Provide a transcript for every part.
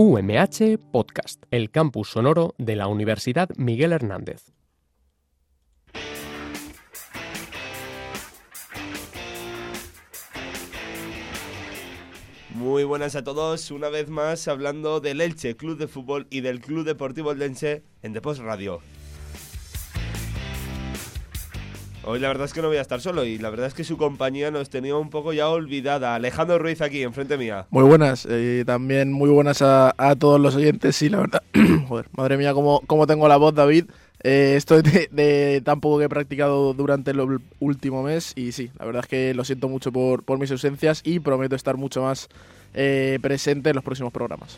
UMH Podcast, el campus sonoro de la Universidad Miguel Hernández. Muy buenas a todos, una vez más hablando del Elche Club de Fútbol y del Club Deportivo Elche en Depos Radio. Hoy la verdad es que no voy a estar solo y la verdad es que su compañía nos tenía un poco ya olvidada. Alejandro Ruiz aquí, enfrente mía. Muy buenas, y también muy buenas a, todos los oyentes. Sí, la verdad, joder, madre mía, cómo, cómo tengo la voz, David. Eh, estoy de, tan poco que he practicado durante el último mes y sí, la verdad es que lo siento mucho por, por mis ausencias y prometo estar mucho más eh, presente en los próximos programas.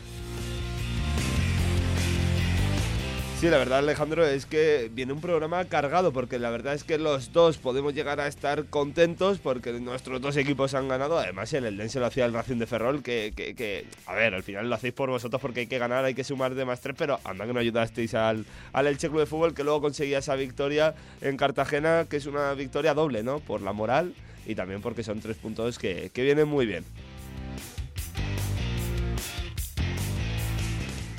Sí, la verdad, Alejandro, es que viene un programa cargado, porque la verdad es que los dos podemos llegar a estar contentos porque nuestros dos equipos han ganado. Además, el Eldense lo hacía el Racing de Ferrol, que, que, a ver, al final lo hacéis por vosotros porque hay que ganar, hay que sumar de más tres, pero anda que no ayudasteis al, al Elche Club de Fútbol, que luego conseguía esa victoria en Cartagena, que es una victoria doble, ¿no? Por la moral y también porque son tres puntos que, que vienen muy bien.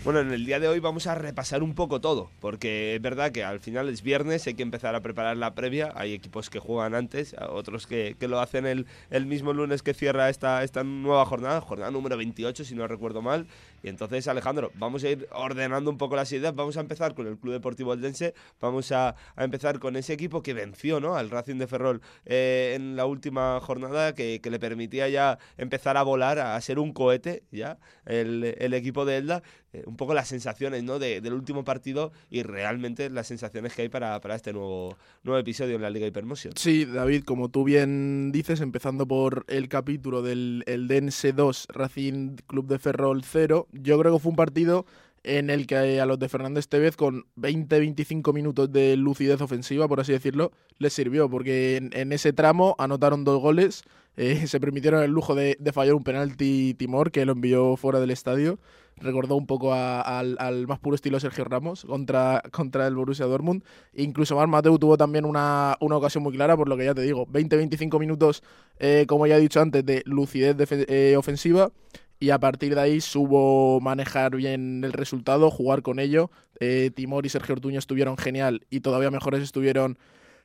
Bueno, en el día de hoy vamos a repasar un poco todo, porque es verdad que al final es viernes, hay que empezar a preparar la previa, hay equipos que juegan antes, otros que, lo hacen el, el, mismo lunes que cierra esta, esta nueva jornada, jornada número 28 si no recuerdo mal, y entonces Alejandro, vamos a ir ordenando un poco las ideas, vamos a empezar con el Club Deportivo Aldense, vamos a, empezar con ese equipo que venció ¿no? al Racing de Ferrol eh, en la última jornada, que, le permitía ya empezar a volar, a, ser un cohete ya, el, el equipo de Elda, eh, un poco las sensaciones ¿no? del último partido y realmente las sensaciones que hay para, este nuevo, nuevo episodio en la Liga Hypermotion. Sí, David, como tú bien dices, empezando por el capítulo del el Dense 2, Racing Club de Ferrol 0, yo creo que fue un partido en el que a los de Fernández Tevez con 20-25 minutos de lucidez ofensiva, por así decirlo, les sirvió, porque en, ese tramo anotaron dos goles, eh, se permitieron el lujo de, fallar un penalti Timor, que lo envió fuera del estadio, recordó un poco al, más puro estilo Sergio Ramos contra, contra el Borussia Dortmund, incluso Mar Mateu tuvo también una, ocasión muy clara, por lo que ya te digo, 20-25 minutos, eh, como ya he dicho antes, de lucidez eh, ofensiva, y a partir de ahí subo manejar bien el resultado, jugar con ello. Eh, Timor y Sergio Ortuño estuvieron genial y todavía mejores estuvieron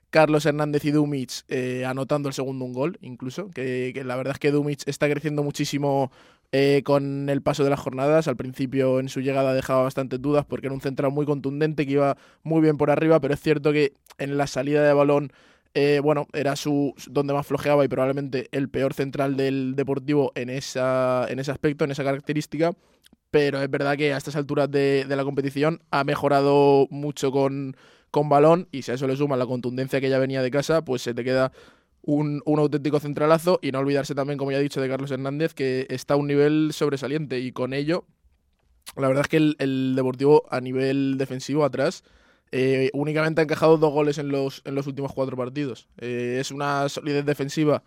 Carlos Hernández y Dumic eh, anotando el segundo un gol, incluso. Que, la verdad es que Dumic está creciendo muchísimo eh, con el paso de las jornadas. Al principio en su llegada dejaba bastantes dudas porque era un central muy contundente que iba muy bien por arriba, pero es cierto que en la salida de balón eh, bueno, era su donde más flojeaba y probablemente el peor central del Deportivo en, esa, en ese aspecto, en esa característica. Pero es verdad que a estas alturas de, la competición ha mejorado mucho con, con balón y si a eso le suma la contundencia que ya venía de casa, pues se te queda un, auténtico centralazo y no olvidarse también, como ya he dicho, de Carlos Hernández, que está a un nivel sobresaliente y con ello, la verdad es que el Deportivo a nivel defensivo atrás eh, únicamente ha encajado dos goles en los, en los últimos cuatro partidos. Eh, es una solidez defensiva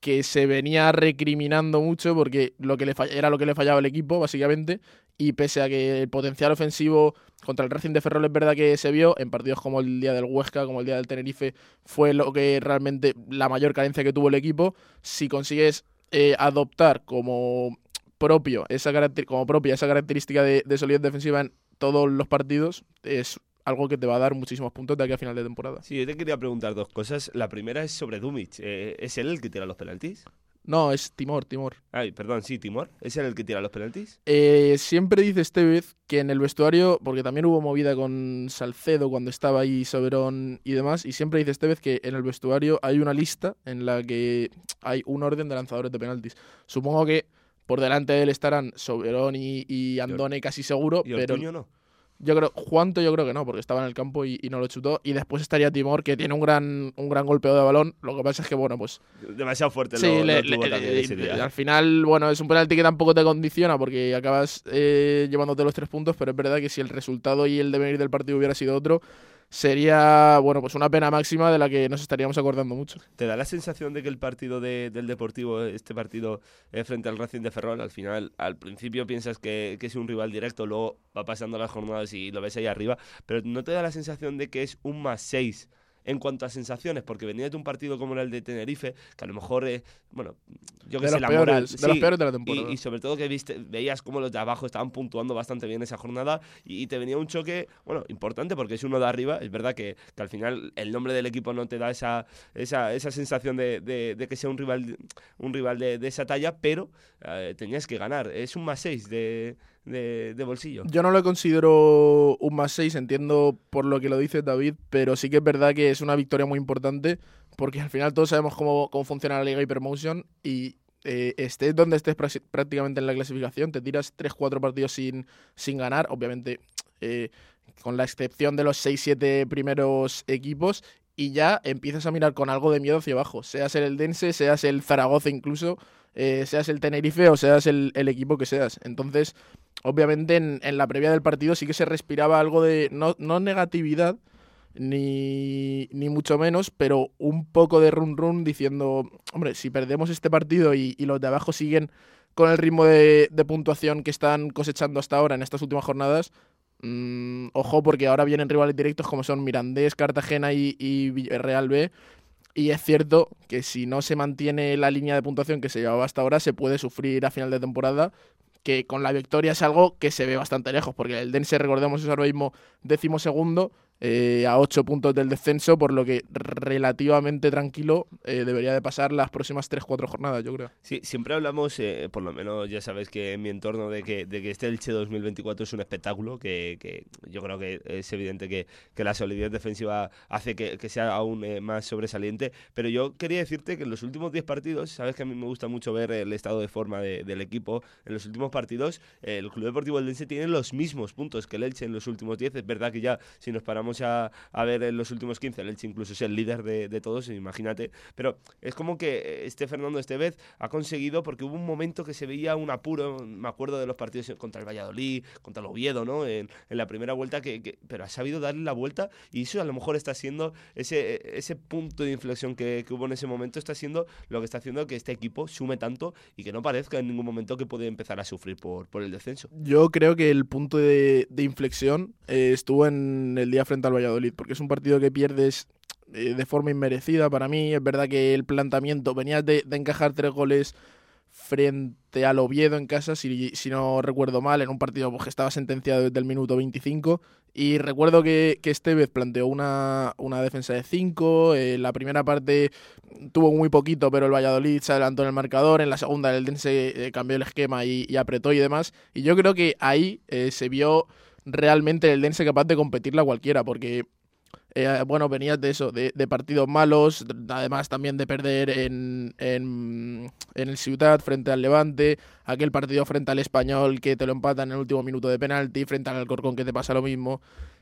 que se venía recriminando mucho porque lo que era lo que le fallaba al equipo, básicamente, y pese a que el potencial ofensivo contra el Racing de Ferrol es verdad que se vio, en partidos como el día del Huesca, como el día del Tenerife, fue lo que realmente la mayor carencia que tuvo el equipo. Si consigues eh, adoptar como propio esa como propia esa característica de, de solidez defensiva en todos los partidos, es algo que te va a dar muchísimos puntos de aquí a final de temporada. Sí, yo te quería preguntar dos cosas. La primera es sobre Dumic. Eh, ¿Es él el que tira los penaltis? No, es Timor, Timor. Ay, perdón, sí, Timor. ¿Es él el que tira los penaltis? Eh, siempre dice Estevez que en el vestuario, porque también hubo movida con Salcedo cuando estaba ahí Soberón y demás, y siempre dice Estevez que en el vestuario hay una lista en la que hay un orden de lanzadores de penaltis. Supongo que por delante de él estarán Soberón y, Andone casi seguro, ¿Y pero... no? Yo creo, Juanto yo creo que no, porque estaba en el campo y, no lo chutó. Y después estaría Timor, que tiene un gran, un gran golpeo de balón. Lo que pasa es que, bueno, pues. Demasiado fuerte sí, al final, bueno, es un penalti que tampoco te condiciona porque acabas eh, llevándote los tres puntos, pero es verdad que si el resultado y el devenir del partido hubiera sido otro, sería, bueno, pues una pena máxima de la que nos estaríamos acordando mucho. ¿Te da la sensación de que el partido del Deportivo, este partido eh, frente al Racing de Ferrol, al final, al principio piensas que, es un rival directo, luego va pasando las jornadas y lo ves ahí arriba, pero ¿no te da la sensación de que es un más seis en cuanto a sensaciones, porque venía de un partido como el de Tenerife, que a lo mejor, eh, bueno, yo que de sé, la peores, moral. de sí, los peores de la temporada. y, y sobre todo que viste, veías cómo los de abajo estaban puntuando bastante bien esa jornada y, y te venía un choque, bueno, importante porque es uno de arriba. Es verdad que, que al final el nombre del equipo no te da esa, esa, esa sensación de, de- de que sea un rival, un rival de, de esa talla, pero eh, tenías que ganar. Es un más 6 de, de, bolsillo. Yo no lo considero un más 6, entiendo por lo que lo dice David, pero sí que es verdad que es una victoria muy importante porque al final todos sabemos cómo, cómo funciona la Liga Hypermotion y eh, estés donde estés prácticamente en la clasificación, te tiras 3-4 partidos sin, sin ganar, obviamente eh, con la excepción de los 6-7 primeros equipos y ya empiezas a mirar con algo de miedo hacia abajo, seas el Eldense, seas el Zaragoza incluso, eh, seas el Tenerife o seas el, el equipo que seas. Entonces, obviamente en, en la previa del partido sí que se respiraba algo de, no, no negatividad, ni, ni mucho menos, pero un poco de run run diciendo, hombre, si perdemos este partido y, y los de abajo siguen con el ritmo de, de puntuación que están cosechando hasta ahora en estas últimas jornadas, mm, ojo porque ahora vienen rivales directos como son Mirandés, Cartagena y, y Villarreal B. Y es cierto que si no se mantiene la línea de puntuación que se llevaba hasta ahora, se puede sufrir a final de temporada, que con la victoria es algo que se ve bastante lejos, porque el Dense, recordemos, es ahora mismo décimo segundo, eh, a 8 puntos del descenso, por lo que relativamente tranquilo eh, debería de pasar las próximas 3-4 jornadas, yo creo. Sí, siempre hablamos, eh, por lo menos ya sabes que en mi entorno, de que, de que este Elche 2024 es un espectáculo, que, que yo creo que es evidente que, que la solidez defensiva hace que, que sea aún más sobresaliente, pero yo quería decirte que en los últimos 10 partidos, sabes que a mí me gusta mucho ver el estado de forma de- del equipo, en los últimos partidos el Club Deportivo Eldense tiene los mismos puntos que el Elche en los últimos 10, es verdad que ya si nos paramos a, a ver en los últimos 15, el Elche incluso es el líder de, de todos, imagínate, pero es como que este Fernando Estevez ha conseguido, porque hubo un momento que se veía un apuro, me acuerdo de los partidos contra el Valladolid, contra el Oviedo, ¿no? En, en la primera vuelta, que, que- pero ha sabido darle la vuelta y eso a lo mejor está siendo ese, ese punto de inflexión que, que hubo en ese momento, está siendo lo que está haciendo que este equipo sume tanto y que no parezca en ningún momento que puede empezar a sufrir por, por el descenso. Yo creo que el punto de, de inflexión eh, estuvo en el día frente al Valladolid, porque es un partido que pierdes eh, de forma inmerecida para mí. Es verdad que el planteamiento venía de, encajar tres goles frente al Oviedo en casa, si, si no recuerdo mal, en un partido pues, que estaba sentenciado desde el minuto 25. Y recuerdo que, que Estevez planteó una, una defensa de 5. la primera parte tuvo muy poquito, pero el Valladolid se adelantó en el marcador. En la segunda, el Eldense eh, cambió el esquema y, y apretó y demás. Y yo creo que ahí eh, se vio realmente el Eldense capaz de competirle a cualquiera, porque eh, bueno, venías de eso, de, partidos malos, de- además también de perder en, en, en el Ciutat frente al Levante, aquel partido frente al Español que te lo empatan en el último minuto de penalti, frente al Alcorcón que te pasa lo mismo.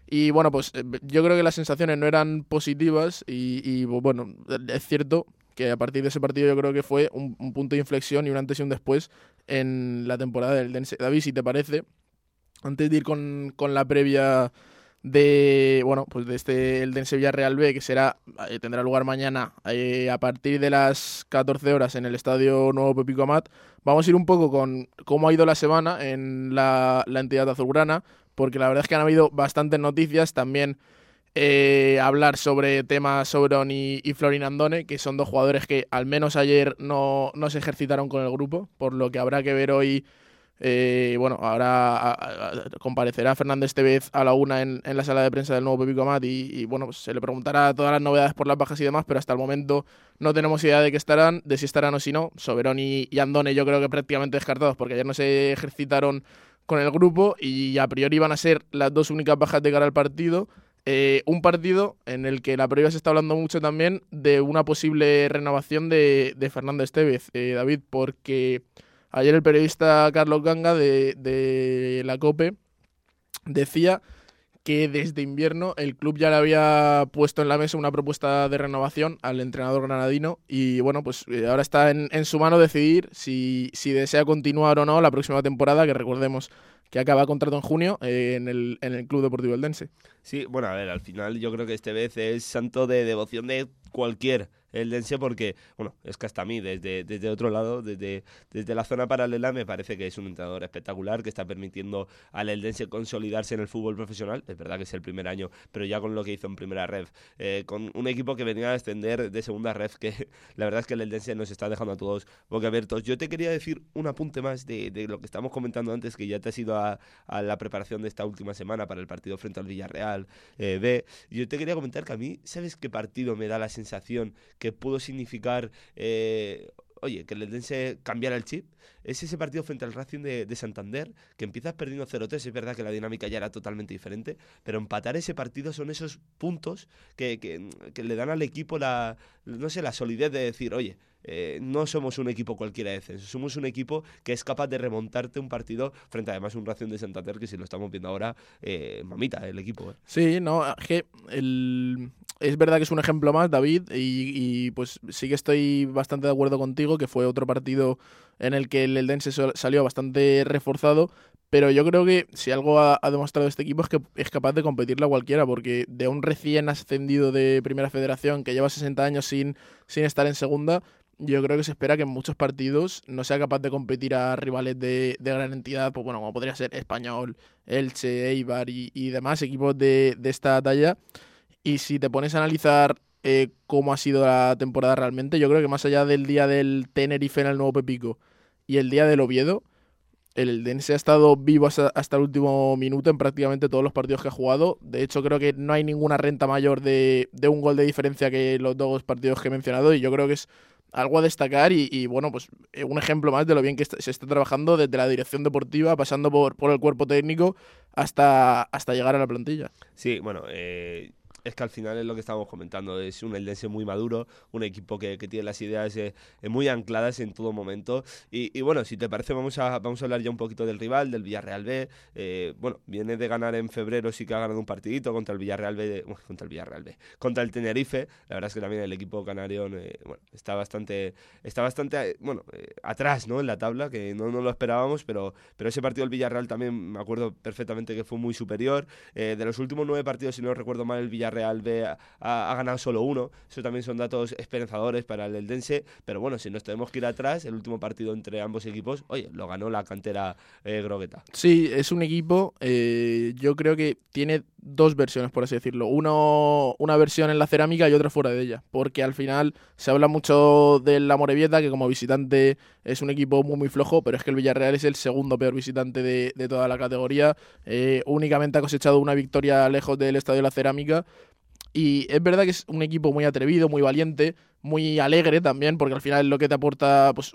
Y bueno, pues eh, yo creo que las sensaciones no eran positivas y, y, bueno, es cierto que a partir de ese partido yo creo que fue un, un punto de inflexión y un antes y un después en la temporada del Dense. David, si te parece, antes de ir con, con la previa de bueno pues de este el Dense Villarreal B que será eh, tendrá lugar mañana eh, a partir de las 14 horas en el estadio Nuevo Pepico Amat. Vamos a ir un poco con cómo ha ido la semana en la, la entidad azulgrana porque la verdad es que han habido bastantes noticias. También eh, hablar sobre temas Sobron y, y Florin Andone, que son dos jugadores que al menos ayer no, no se ejercitaron con el grupo, por lo que habrá que ver hoy eh, bueno, ahora a- a- comparecerá Fernández Tevez a la una en, la sala de prensa del nuevo Pepico Amat y, bueno, pues se le preguntará todas las novedades por las bajas y demás, pero hasta el momento no tenemos idea de qué estarán, de si estarán o si no. Soberón y, y Andone yo creo que prácticamente descartados porque ayer no se ejercitaron con el grupo y a priori van a ser las dos únicas bajas de cara al partido. Eh, un partido en el que la previa se está hablando mucho también de una posible renovación de, de Fernández Tevez, eh, David, porque ayer el periodista Carlos Ganga de, de la COPE decía que desde invierno el club ya le había puesto en la mesa una propuesta de renovación al entrenador granadino y bueno, pues eh, ahora está en, en su mano decidir si, si desea continuar o no la próxima temporada, que recordemos que acaba contrato en junio eh, en, el, en el Club Deportivo Eldense. Sí, bueno, a ver, al final yo creo que este vez es santo de devoción de cualquier el Dense porque, bueno, es que hasta a mí, desde, desde otro lado, desde, desde la zona paralela, me parece que es un entrenador espectacular, que está permitiendo al Eldense consolidarse en el fútbol profesional. Es verdad que es el primer año, pero ya con lo que hizo en primera red, eh, con un equipo que venía a extender de segunda red, que la verdad es que el Eldense nos está dejando a todos boquiabiertos. Yo te quería decir un apunte más de, de lo que estamos comentando antes, que ya te has ido a, a, la preparación de esta última semana para el partido frente al Villarreal eh. Yo te quería comentar que a mí, ¿sabes qué partido me da la sensación que pudo significar... Eh, oye, que el Eldense cambiara el chip, es ese partido frente al Racing de, Santander, que empiezas perdiendo 0-3, es verdad que la dinámica ya era totalmente diferente, pero empatar ese partido son esos puntos que, que, que le dan al equipo la, no sé, la solidez de decir, oye, eh, no somos un equipo cualquiera de descenso, somos un equipo que es capaz de remontarte un partido frente además a un Racing de Santander que si lo estamos viendo ahora, eh, mamita el equipo. Eh. Sí, no, que el... es verdad que es un ejemplo más, David, y, pues sí que estoy bastante de acuerdo contigo, que fue otro partido en el que el Eldense salió bastante reforzado, pero yo creo que si algo ha, demostrado este equipo es que es capaz de competirle a cualquiera, porque de un recién ascendido de Primera Federación que lleva 60 años sin, sin estar en segunda, yo creo que se espera que en muchos partidos no sea capaz de competir a rivales de, gran entidad, pues bueno, como podría ser Español, Elche, Eibar y, demás equipos de, esta talla. Y si te pones a analizar eh, cómo ha sido la temporada realmente, yo creo que más allá del día del Tenerife en el Nuevo Pepico y el día del Oviedo, el Dense ha estado vivo hasta, el último minuto en prácticamente todos los partidos que ha jugado. De hecho, creo que no hay ninguna renta mayor de, de un gol de diferencia que los dos partidos que he mencionado. Y yo creo que es algo a destacar y, bueno, pues eh, un ejemplo más de lo bien que se está trabajando desde la dirección deportiva, pasando por, por el cuerpo técnico hasta, hasta llegar a la plantilla. Sí, bueno, eh, es que al final es lo que estábamos comentando, es un Eldense muy maduro, un equipo que, tiene las ideas eh, muy ancladas en todo momento. Y, bueno, si te parece, vamos a, vamos a hablar ya un poquito del rival, del Villarreal B. Eh, bueno, viene de ganar en febrero, sí que ha ganado un partidito contra el Villarreal B, contra el Villarreal B, contra el Tenerife. La verdad es que también el equipo canario eh, bueno, está bastante, está bastante bueno, atrás ¿no? en la tabla, que no, no, lo esperábamos, pero, pero ese partido del Villarreal también me acuerdo perfectamente que fue muy superior. de los últimos nueve partidos, si no recuerdo mal, el Villarreal Real B ha, ganado solo uno. Eso también son datos esperanzadores para el Eldense. Pero bueno, si nos tenemos que ir atrás, el último partido entre ambos equipos, oye, lo ganó la cantera eh, Grogueta. Sí, es un equipo, eh, yo creo que tiene dos versiones, por así decirlo. Uno, una versión en la cerámica y otra fuera de ella. Porque al final se habla mucho del la Morevieta, que como visitante es un equipo muy muy flojo, pero es que el Villarreal es el segundo peor visitante de, de toda la categoría. Eh, únicamente ha cosechado una victoria lejos del Estadio de la Cerámica. Y es verdad que es un equipo muy atrevido, muy valiente, muy alegre también, porque al final es lo que te aporta pues,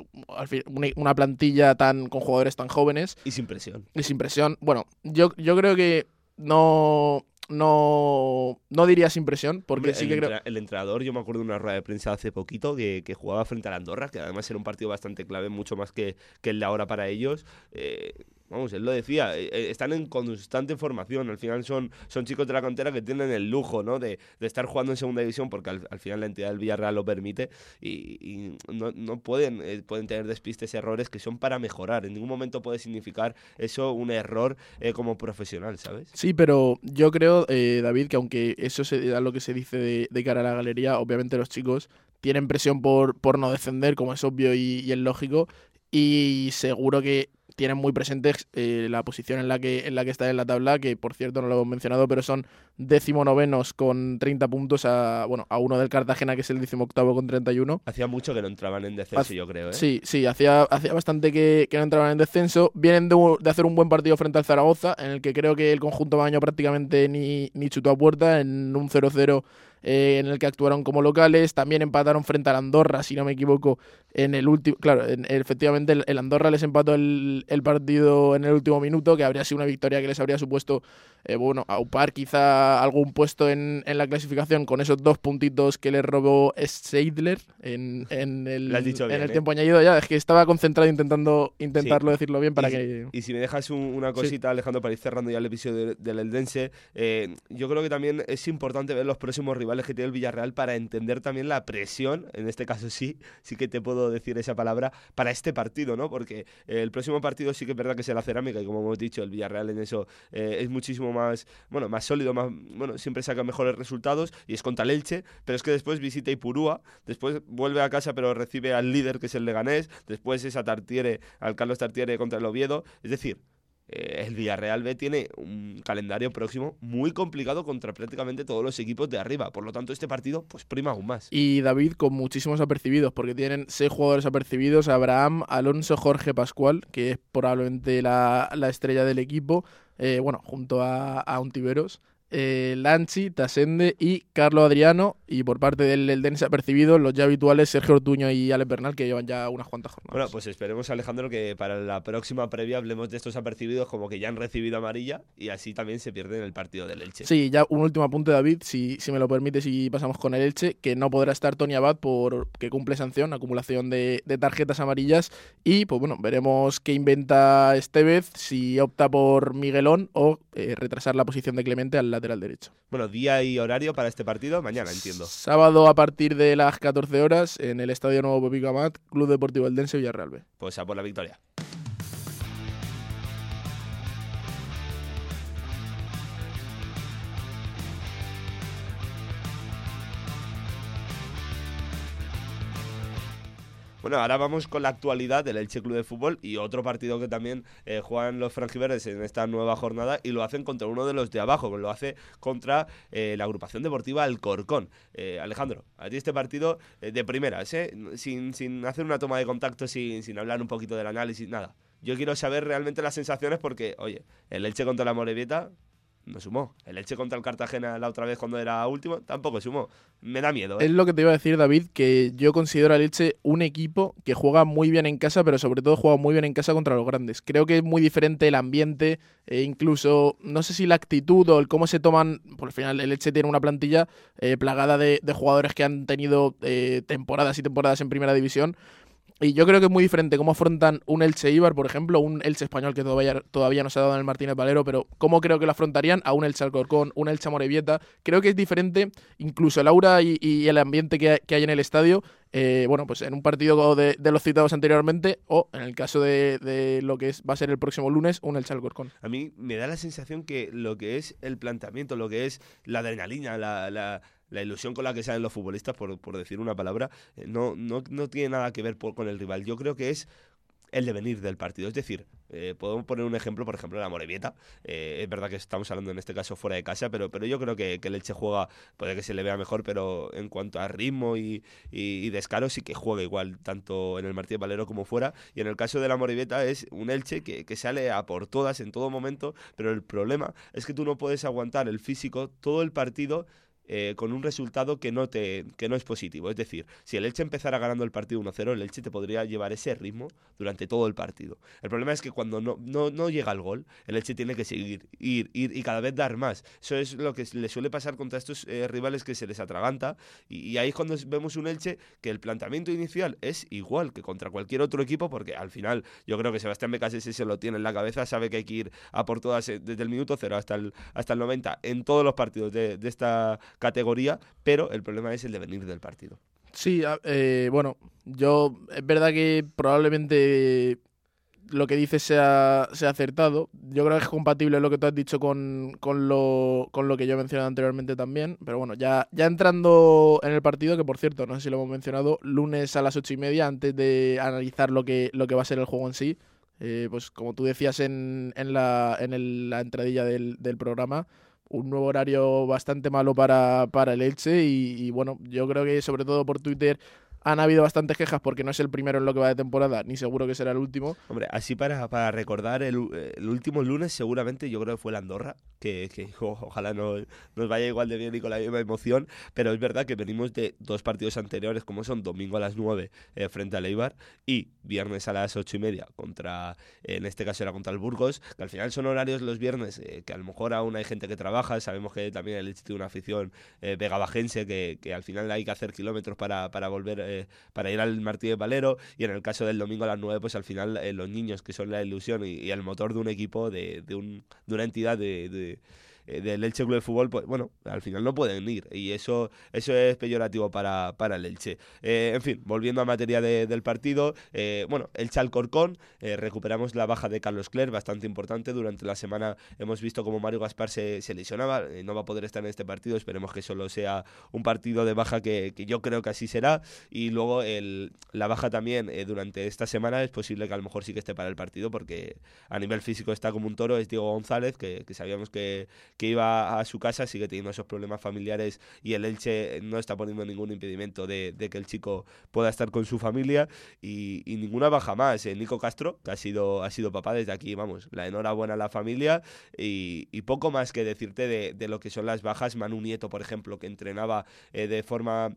una plantilla tan con jugadores tan jóvenes. Y sin presión. Y sin presión. Bueno, yo, yo creo que no, no, no diría sin presión, porque sí que creo... El entrenador, yo me acuerdo de una rueda de prensa hace poquito que, que, jugaba frente a la Andorra, que además era un partido bastante clave, mucho más que, que el de ahora para ellos. Eh, vamos, él lo decía, eh, eh, están en constante formación. Al final son, son chicos de la cantera que tienen el lujo ¿no? de, de estar jugando en segunda división porque al, final la entidad del Villarreal lo permite y, no, no, pueden, eh, pueden tener despistes, errores que son para mejorar. En ningún momento puede significar eso un error como profesional, ¿sabes? Sí, pero yo creo, David, que aunque eso sea lo que se dice de, de, cara a la galería, obviamente los chicos tienen presión por, por no descender, como es obvio y, y es lógico. Y seguro que tienen muy presente eh, la posición en la que en la que está en la tabla, que por cierto no lo hemos mencionado, pero son decimonovenos con 30 puntos a bueno a uno del Cartagena que es el decimoctavo con 31. Hacía mucho que no entraban en descenso, yo creo. ¿eh? Sí, sí, hacía, hacía bastante que, no entraban en descenso. Vienen de, de, hacer un buen partido frente al Zaragoza, en el que creo que el conjunto baño prácticamente ni, ni chutó a puerta en un 0-0 eh, en el que actuaron como locales. También empataron frente al Andorra, si no me equivoco, en el último. Claro, efectivamente el, Andorra les empató el, partido en el último minuto, que habría sido una victoria que les habría supuesto, eh, bueno, aupar quizá algún puesto en, la clasificación con esos dos puntitos que le robó Seidler en, en el, en el ¿eh? tiempo añadido. Ya, es que estaba concentrado intentando intentarlo decirlo bien para que. y si me dejas una cosita, Alejandro, para ir cerrando ya el episodio del Eldense, yo creo que también es importante ver los próximos rivales rivales que tiene el Villarreal para entender también la presión, en este caso sí, sí que te puedo decir esa palabra, para este partido, ¿no? Porque el próximo partido sí que es verdad que será cerámica y como hemos dicho, el Villarreal en eso eh, es muchísimo más, bueno, más sólido, más, bueno, siempre saca mejores resultados y es contra el Elche, pero es que después visita Ipurúa, después vuelve a casa pero recibe al líder que es el Leganés, después es a Tartiere, al Carlos Tartiere contra el Oviedo, es decir, eh, el Villarreal B tiene un calendario próximo muy complicado contra prácticamente todos los equipos de arriba. Por lo tanto, este partido pues prima aún más. Y David con muchísimos apercibidos, porque tienen seis jugadores apercibidos, Abraham, Alonso, Jorge Pascual, que es probablemente la, estrella del equipo, eh, bueno, junto a, a Untiveros, eh, Lanchi, Tasende y Carlos Adriano. Y por parte del Eldense ha percibido los ya habituales Sergio Ortuño y Alex Bernal, que llevan ya unas cuantas jornadas. Bueno, pues esperemos, Alejandro, que para la próxima previa hablemos de estos apercibidos como que ya han recibido amarilla y así también se pierden el partido del Elche. Sí, ya un último apunte, David, si, si me lo permite, si pasamos con el Elche, que no podrá estar Tony Abad porque cumple sanción, acumulación de, de tarjetas amarillas. Y pues bueno, veremos qué inventa este vez, si opta por Miguelón o eh, retrasar la posición de Clemente al lateral derecho. Bueno, día y horario para este partido, mañana entiendo. Sábado a partir de las 14 horas en el Estadio Nuevo Popico Amat, Club Deportivo Eldense Villarreal B. Pues a por la victoria. Bueno, ahora vamos con la actualidad del Elche Club de Fútbol y otro partido que también eh, juegan los franjiverdes en esta nueva jornada y lo hacen contra uno de los de abajo, lo hace contra eh, la agrupación deportiva Alcorcón. Eh, Alejandro, a ti este partido de primeras, sin, sin hacer una toma de contacto, sin, sin hablar un poquito del análisis, nada. Yo quiero saber realmente las sensaciones porque, oye, el Elche contra la Morevieta no sumó. El Elche contra el Cartagena la otra vez cuando era último tampoco sumó. Me da miedo. ¿eh? Es lo que te iba a decir, David, que yo considero al Elche un equipo que juega muy bien en casa, pero sobre todo juega muy bien en casa contra los grandes. Creo que es muy diferente el ambiente, e incluso, no sé si la actitud o el cómo se toman. Por el final, el Elche tiene una plantilla eh, plagada de, jugadores que han tenido eh, temporadas y temporadas en primera división y yo creo que es muy diferente cómo afrontan un Elche Ibar, por ejemplo, un Elche español que todavía, todavía no se ha dado en el Martínez Valero, pero cómo creo que lo afrontarían a un Elche Alcorcón, un Elche Morevieta. Creo que es diferente, incluso el aura y, el ambiente que, hay en el estadio, eh, bueno, pues en un partido de, los citados anteriormente, o en el caso de, lo que es, va a ser el próximo lunes, un Elche Alcorcón. A mí me da la sensación que lo que es el planteamiento, lo que es la adrenalina, la ilusión con la que salen los futbolistas, por, por decir una palabra, eh, no, no, no, tiene nada que ver con el rival. Yo creo que es el devenir del partido. Es decir, eh, podemos poner un ejemplo, por ejemplo, la Morevieta. Eh, es verdad que estamos hablando en este caso fuera de casa, pero, pero yo creo que, el Elche juega, puede que se le vea mejor, pero en cuanto a ritmo y, y, descaro, sí que juega igual, tanto en el Martínez Valero como fuera. Y en el caso de la Morevieta es un Elche que, que sale a por todas en todo momento, pero el problema es que tú no puedes aguantar el físico todo el partido eh, con un resultado que no, te, que no es positivo. Es decir, si el Elche empezara ganando el partido 1-0, el Elche te podría llevar ese ritmo durante todo el partido. El problema es que cuando no, no, no llega el gol, el Elche tiene que seguir, ir, ir y cada vez dar más. Eso es lo que le suele pasar contra estos eh, rivales que se les atraganta. Y, ahí es cuando vemos un Elche que el planteamiento inicial es igual que contra cualquier otro equipo, porque al final yo creo que Sebastián Becasese se lo tiene en la cabeza, sabe que hay que ir a por todas eh, desde el minuto cero hasta el, hasta el 90 en todos los partidos de, de esta categoría, pero el problema es el devenir del partido. Sí, eh, bueno, yo es verdad que probablemente lo que dices sea, sea acertado. Yo creo que es compatible lo que tú has dicho con, con, lo, con lo que yo he mencionado anteriormente también. Pero bueno, ya, ya entrando en el partido, que por cierto, no sé si lo hemos mencionado, lunes a las ocho y media, antes de analizar lo que, lo que va a ser el juego en sí. Eh, pues como tú decías en, en, la, en la entradilla del, del programa, un nuevo horario bastante malo para, para el Elche y, bueno, yo creo que sobre todo por Twitter han habido bastantes quejas porque no es el primero en lo que va de temporada, ni seguro que será el último. Hombre, así para, para recordar, el, último lunes seguramente yo creo que fue el Andorra, que, ojalá no, nos vaya igual de bien y con la misma emoción, pero es verdad que venimos de dos partidos anteriores, como son domingo a las 9 eh, frente al Eibar y viernes a las ocho y media contra, en este caso era contra el Burgos, que al final son horarios los viernes, eh, que a lo mejor aún hay gente que trabaja, sabemos que también el Elche tiene una afición eh, vegabajense, que, que al final hay que hacer kilómetros para, para volver eh, para ir al Martínez Valero y en el caso del domingo a las 9 pues al final los niños que son la ilusión y, el motor de un equipo, de, de, un, de una entidad de eh, del Elche Club de Fútbol, pues bueno, al final no pueden ir y eso, eso es peyorativo para, para el Elche. Eh, en fin, volviendo a materia del partido, eh, bueno, el Chalcorcón, recuperamos la baja de Carlos Cler, bastante importante. Durante la semana hemos visto como Mario Gaspar se, se lesionaba, no va a poder estar en este partido, esperemos que solo sea un partido de baja que, yo creo que así será. Y luego el, la baja también durante esta semana es posible que a lo mejor sí que esté para el partido porque a nivel físico está como un toro, es Diego González, que sabíamos que, que iba a su casa, sigue teniendo esos problemas familiares y el Elche no está poniendo ningún impedimento de, que el chico pueda estar con su familia y, ninguna baja más. Eh, Nico Castro, que ha sido, ha sido papá desde aquí, vamos, la enhorabuena a la familia y, poco más que decirte de, lo que son las bajas. Manu Nieto, por ejemplo, que entrenaba eh, de forma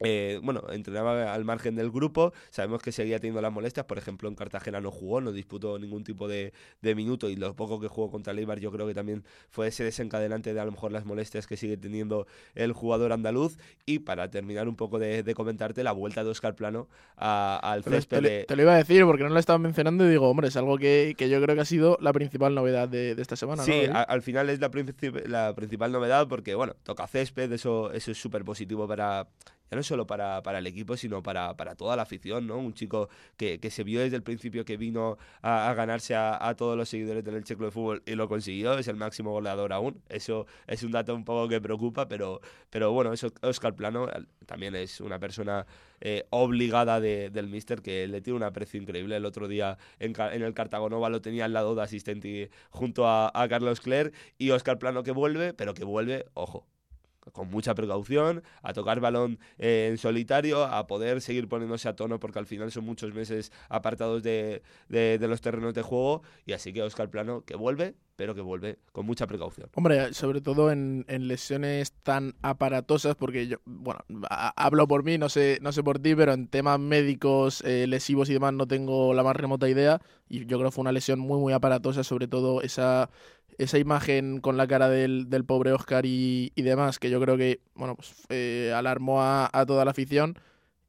eh, bueno, entrenaba al margen del grupo, sabemos que seguía teniendo las molestias, por ejemplo en Cartagena no jugó, no disputó ningún tipo de, minuto y lo poco que jugó contra el yo creo que también fue ese desencadenante de a lo mejor las molestias que sigue teniendo el jugador andaluz y para terminar un poco de, comentarte la vuelta de Oscar Plano al césped. Te, lo iba a decir porque no lo estaba mencionando y digo, hombre, es algo que, yo creo que ha sido la principal novedad de, esta semana. Sí, al final es la, la principal novedad porque, bueno, toca césped, eso, eso es súper positivo para ya no solo para, para el equipo, sino para, para, toda la afición, ¿no? Un chico que, que, se vio desde el principio que vino a, ganarse a, todos los seguidores del Checo de Fútbol y lo consiguió, es el máximo goleador aún. Eso es un dato un poco que preocupa, pero, pero bueno, eso, Oscar Plano también es una persona eh, obligada de, del Mister que le tiene un aprecio increíble. El otro día en, el Cartagonova lo tenía al lado de asistente junto a, a Carlos Cler y Oscar Plano que vuelve, pero que vuelve, ojo, con mucha precaución, a tocar balón eh, en solitario, a poder seguir poniéndose a tono porque al final son muchos meses apartados de, de, de los terrenos de juego y así que Oscar Plano que vuelve pero que vuelve con mucha precaución. Hombre, sobre todo en, lesiones tan aparatosas, porque yo, bueno, hablo por mí, no sé, no sé por ti, pero en temas médicos, eh, lesivos y demás no tengo la más remota idea. Y yo creo que fue una lesión muy, muy aparatosa, sobre todo esa, esa imagen con la cara del, del pobre Oscar y, y, demás, que yo creo que, bueno, pues eh, alarmó a, a toda la afición.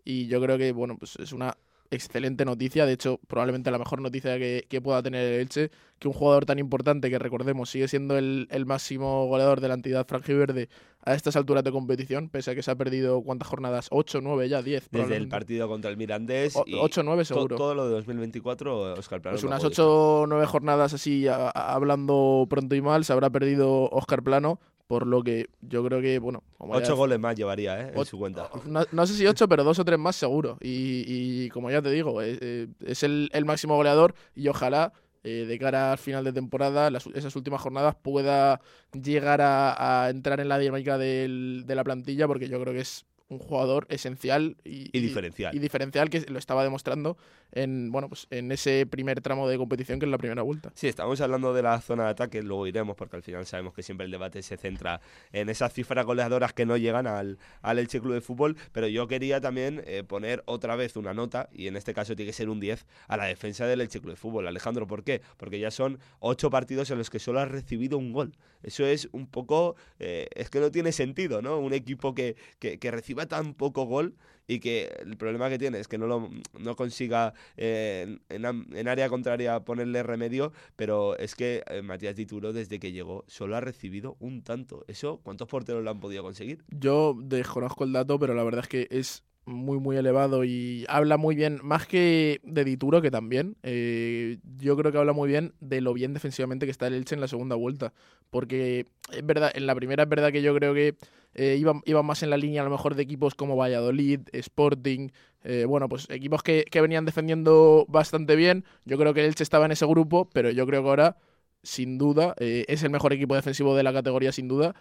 Y yo creo que, bueno, pues es una excelente noticia, de hecho probablemente la mejor noticia que, pueda tener el Elche, que un jugador tan importante que recordemos sigue siendo el, máximo goleador de la entidad franjiverde a estas alturas de competición, pese a que se ha perdido cuántas jornadas, 8, 9 ya, 10. Desde el partido contra el Mirandés. 8, 9 seguro. todo lo de 2024, Oscar Plano. Pues unas 8, 9 jornadas así, hablando pronto y mal, se habrá perdido Oscar Plano, por lo que yo creo que, bueno... ocho goles más llevaría, ¿eh? En su cuenta. No, sé si ocho, pero dos o tres más seguro. Y, como ya te digo, es, eh, es el, máximo goleador y ojalá eh, de cara al final de temporada, esas últimas jornadas, pueda llegar a, entrar en la dinámica de la plantilla, porque yo creo que es un jugador esencial y, diferencial. Y, diferencial que lo estaba demostrando en bueno pues en ese primer tramo de competición que es la primera vuelta. Sí, estamos hablando de la zona de ataque, luego iremos porque al final sabemos que siempre el debate se centra en esas cifras goleadoras que no llegan al, al Elche Club de Fútbol, pero yo quería también eh, poner otra vez una nota, y en este caso tiene que ser un 10, a la defensa del Elche Club de Fútbol. Alejandro, ¿por qué? Porque ya son ocho partidos en los que solo ha recibido un gol. Eso es un poco, eh, es que no tiene sentido, ¿no? Un equipo que, que reciba tan poco gol y que el problema que tiene es que no, lo, no consiga eh, en, área contraria ponerle remedio, pero es que eh, Matías Dituro desde que llegó solo ha recibido un tanto. ¿Eso cuántos porteros lo han podido conseguir? Yo desconozco el dato, pero la verdad es que es muy muy elevado y habla muy bien, más que de Dituro, que también, eh, yo creo que habla muy bien de lo bien defensivamente que está el Elche en la segunda vuelta, porque es verdad, en la primera es verdad que yo creo que eh, iban, más en la línea a lo mejor de equipos como Valladolid, Sporting, eh, bueno, pues equipos que, que venían defendiendo bastante bien, yo creo que el Elche estaba en ese grupo, pero yo creo que ahora sin duda, es el mejor equipo defensivo de la categoría, sin duda,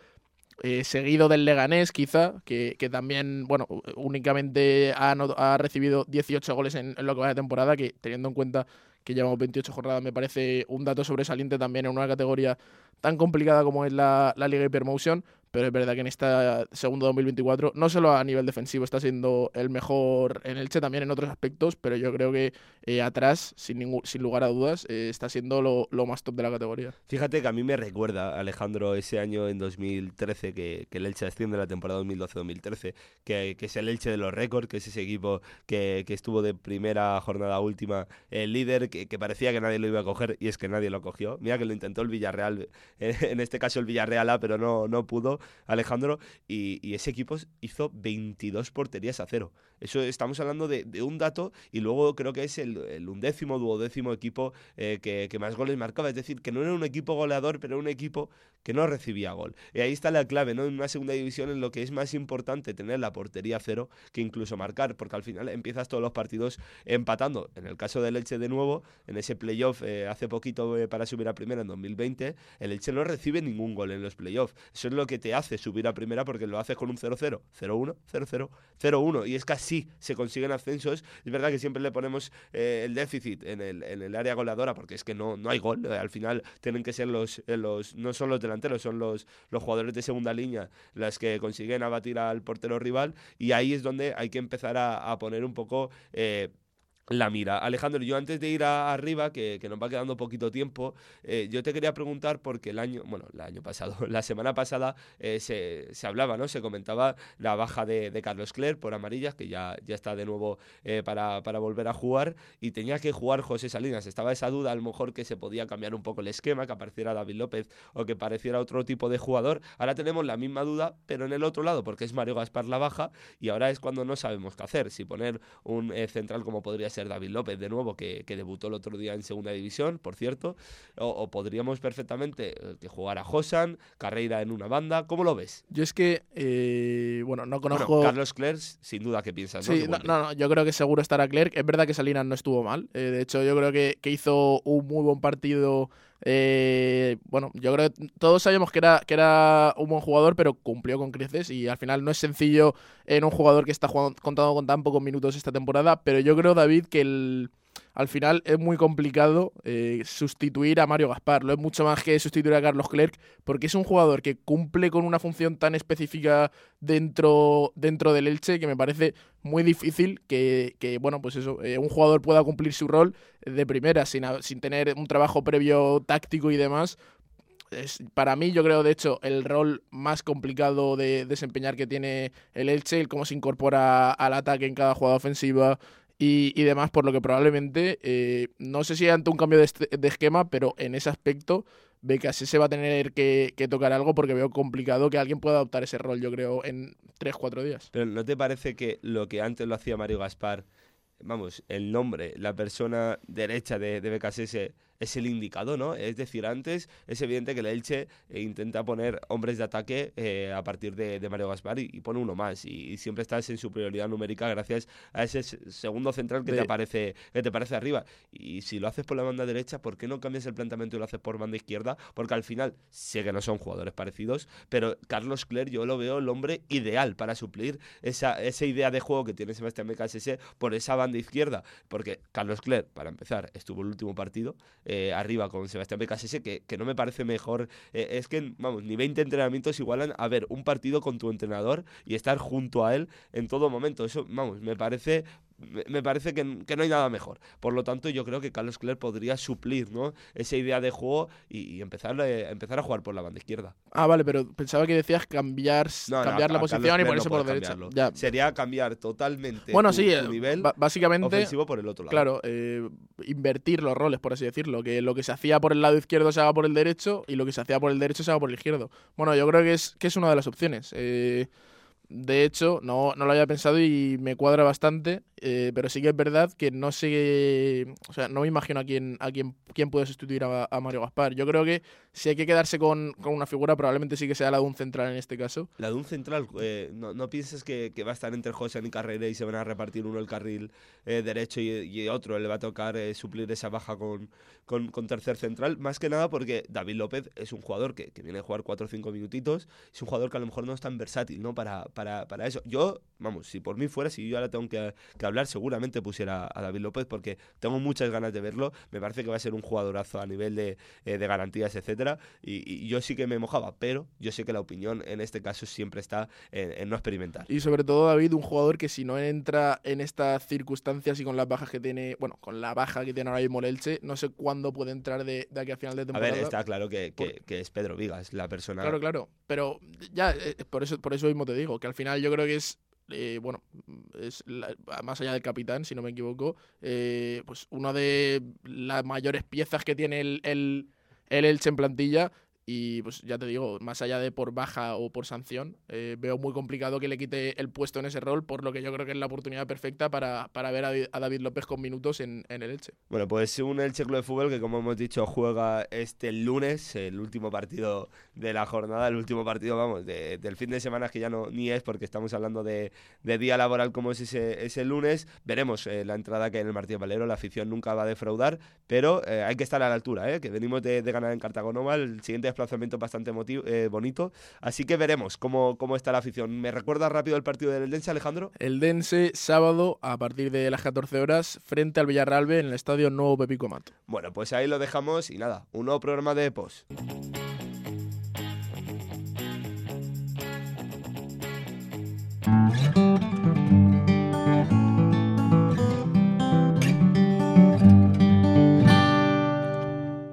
eh, seguido del Leganés, quizá, que, también, bueno, únicamente ha, ha recibido 18 goles en, lo que va de temporada, que teniendo en cuenta que llevamos 28 jornadas, me parece un dato sobresaliente también en una categoría tan complicada como es la, la Liga Hypermotion, pero es verdad que en esta segundo 2024, no solo a nivel defensivo está siendo el mejor en Elche, también en otros aspectos, pero yo creo que eh, atrás, sin, ningún, sin lugar a dudas, eh, está siendo lo, lo, más top de la categoría. Fíjate que a mí me recuerda, Alejandro, ese año en 2013 que, que el Elche asciende la temporada 2012-2013, que, que, es el Elche de los récords, que es ese equipo que, que estuvo de primera jornada última el líder, que, parecía que nadie lo iba a coger y es que nadie lo cogió. Mira que lo intentó el Villarreal, en este caso el Villarreal A, pero no, no pudo, Alejandro, y, ese equipo hizo 22 porterías a cero. Eso estamos hablando de, un dato y luego creo que es el, el undécimo, duodécimo equipo eh, que, que, más goles marcaba. Es decir, que no era un equipo goleador, pero era un equipo que no recibía gol. Y ahí está la clave, ¿no? En una segunda división en lo que es más importante tener la portería cero que incluso marcar, porque al final empiezas todos los partidos empatando. En el caso del Elche de nuevo, en ese playoff eh, hace poquito eh, para subir a primera en 2020, el Elche no recibe ningún gol en los playoffs. Eso es lo que te hace subir a primera porque lo haces con un 0-0, 0-1, 0-0, 0-1 y es que así se consiguen ascensos. Es verdad que siempre le ponemos eh, el déficit en el, en el, área goleadora porque es que no, no hay gol. Al final tienen que ser los, eh, los no son los delanteros, son los, los jugadores de segunda línea las que consiguen abatir al portero rival y ahí es donde hay que empezar a, a poner un poco... Eh, la mira. Alejandro, yo antes de ir a, arriba, que, nos va quedando poquito tiempo, eh, yo te quería preguntar porque el año, bueno, el año pasado, la semana pasada eh, se, se, hablaba, ¿no? Se comentaba la baja de, Carlos Cler por amarillas, que ya, ya está de nuevo eh, para, para, volver a jugar, y tenía que jugar José Salinas. Estaba esa duda, a lo mejor que se podía cambiar un poco el esquema, que apareciera David López o que pareciera otro tipo de jugador. Ahora tenemos la misma duda, pero en el otro lado, porque es Mario Gaspar la baja, y ahora es cuando no sabemos qué hacer, si poner un central como podría ser ser David López de nuevo, que, que, debutó el otro día en segunda división, por cierto, o, o podríamos perfectamente que jugara Josan, Carreira en una banda, ¿cómo lo ves? Yo es que, eh, bueno, no conozco... Bueno, Carlos Clerc, sin duda, ¿qué piensas? Sí, no, no, no, yo creo que seguro estará Clerc. Es verdad que Salinas no estuvo mal, eh, de hecho yo creo que, que hizo un muy buen partido eh, bueno, yo creo que todos sabíamos que era, que era un buen jugador, pero cumplió con creces y al final no es sencillo en un jugador que está jugando, contando con tan pocos minutos esta temporada, pero yo creo, David, que el, al final es muy complicado eh, sustituir a Mario Gaspar. Lo es mucho más que sustituir a Carlos Clerc, porque es un jugador que cumple con una función tan específica dentro, dentro del Elche que me parece muy difícil que, que bueno, pues eso, eh, un jugador pueda cumplir su rol de primera sin, sin tener un trabajo previo táctico y demás. Es, para mí, yo creo, de hecho, el rol más complicado de desempeñar que tiene el Elche, el cómo se incorpora al ataque en cada jugada ofensiva, y, y, demás, por lo que probablemente, eh, no sé si ante un cambio de, este, de, esquema, pero en ese aspecto, Becasé se va a tener que, tocar algo porque veo complicado que alguien pueda adoptar ese rol, yo creo, en 3-4 días. Pero ¿no te parece que lo que antes lo hacía Mario Gaspar, vamos, el nombre, la persona derecha de, de es el indicado, ¿no? Es decir, antes es evidente que el Elche eh, intenta poner hombres de ataque eh, a partir de, de, Mario Gaspar y, y pone uno más y, y, siempre estás en superioridad numérica gracias a ese segundo central que, de... te, aparece, que te aparece arriba. Y si lo haces por la banda derecha, ¿por qué no cambias el planteamiento y lo haces por banda izquierda? Porque al final sé que no son jugadores parecidos, pero Carlos Cler yo lo veo el hombre ideal para suplir esa, esa idea de juego que tiene Sebastián BKSS por esa banda izquierda. Porque Carlos Cler, para empezar, estuvo el último partido eh, arriba con Sebastián Becasese, que, que no me parece mejor. Eh, es que, vamos, ni 20 entrenamientos igualan a ver un partido con tu entrenador y estar junto a él en todo momento. Eso, vamos, me parece me parece que, que, no hay nada mejor. Por lo tanto, yo creo que Carlos Cler podría suplir ¿no? esa idea de juego y, y empezar, eh, empezar a jugar por la banda izquierda. Ah, vale, pero pensaba que decías cambiar, no, cambiar no, la posición y ponerse por derecha. Ya. Sería cambiar totalmente bueno, tu, sí, tu nivel básicamente, ofensivo por el otro lado. Claro, eh, invertir los roles, por así decirlo. Que lo que se hacía por el lado izquierdo se haga por el derecho y lo que se hacía por el derecho se haga por el izquierdo. Bueno, yo creo que es, que es una de las opciones. Eh, de hecho, no, no lo había pensado y me cuadra bastante, eh, pero sí que es verdad que no sé, o sea, no me imagino a quién, a quién, quién puede sustituir a, Mario Gaspar. Yo creo que si hay que quedarse con, con, una figura, probablemente sí que sea la de un central en este caso. La de un central, eh, no, no, pienses que, que, va a estar entre José y Carrera y se van a repartir uno el carril eh, derecho y, y, otro le va a tocar eh, suplir esa baja con, con, con, tercer central, más que nada porque David López es un jugador que, que viene a jugar 4 o 5 minutitos, es un jugador que a lo mejor no es tan versátil, ¿no? Para para, para eso. Yo, vamos, si por mí fuera, si yo ahora tengo que, que hablar, seguramente pusiera a David López porque tengo muchas ganas de verlo. Me parece que va a ser un jugadorazo a nivel de, eh, de garantías, etcétera. Y, y yo sí que me mojaba, pero yo sé que la opinión en este caso siempre está en, en no experimentar. Y sobre todo, David, un jugador que si no entra en estas circunstancias y con las bajas que tiene, bueno, con la baja que tiene ahora mismo el Elche, no sé cuándo puede entrar de, de aquí a final de A temporada. ver, está claro que, que, que es Pedro Vigas, la persona. Claro, claro. Pero ya, eh, por eso, por eso mismo te digo, que al final yo creo que es, eh, bueno, es la- más allá del capitán, si no me equivoco, eh, pues una de las mayores piezas que tiene el, el, el Elche en plantilla. Y pues ya te digo, más allá de por baja o por sanción, eh, veo muy complicado que le quite el puesto en ese rol, por lo que yo creo que es la oportunidad perfecta para, para ver a, a David López con minutos en, en el Elche. Bueno, pues un Elche Club de Fútbol que, como hemos dicho, juega este lunes, el último partido de la jornada, el último partido, vamos, de- del fin de semana, que ya no ni es porque estamos hablando de, de día laboral como es ese, ese lunes. Veremos eh, la entrada que en el Martín Valero, la afición nunca va a defraudar, pero eh, hay que estar a la altura, ¿eh? que venimos de, de ganar en Cartagonova, el siguiente desplazamiento es bastante eh, bonito, así que veremos cómo, cómo está la afición. ¿Me recuerda rápido el partido del Eldense, Alejandro? El Dense, sábado, a partir de las 14 horas, frente al Villarreal B en el estadio Nuevo Pepico Mato. Bueno, pues ahí lo dejamos y nada, un nuevo programa de EPOS.